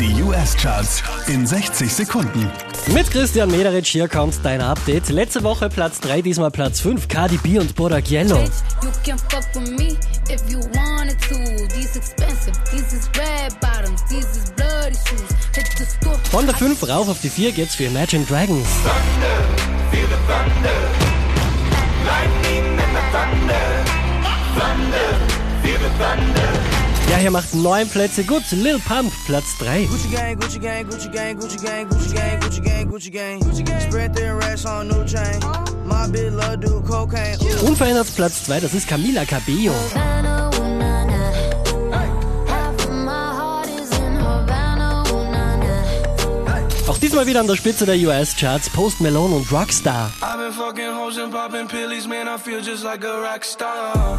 Die US-Charts in 60 Sekunden. Mit Christian Mederitsch hier kommt dein Update. Letzte Woche Platz 3, diesmal Platz 5. Cardi B und Bodak Yellow. You can fuck with me if you wanted to. These expensive, these is red bottoms, these is bloody shoes. Hit the store. Von der 5 rauf auf die 4 geht's für Imagine Dragons. Ja, hier macht neun Plätze gut. Lil Pump, Platz 3. Gucci gang, Gucci gang, Gucci gang, Gucci gang, Gucci gang, Gucci gang, Gucci gang, Gucci gang. Spread their racks on new chain. My bitch love do cocaine. Ooh. Unverändert Platz 2, das ist Camila Cabello. Auch diesmal wieder an der Spitze der US-Charts Post Malone und Rockstar. I've been fucking hoes and popping pillies, man, I feel just like a rock star.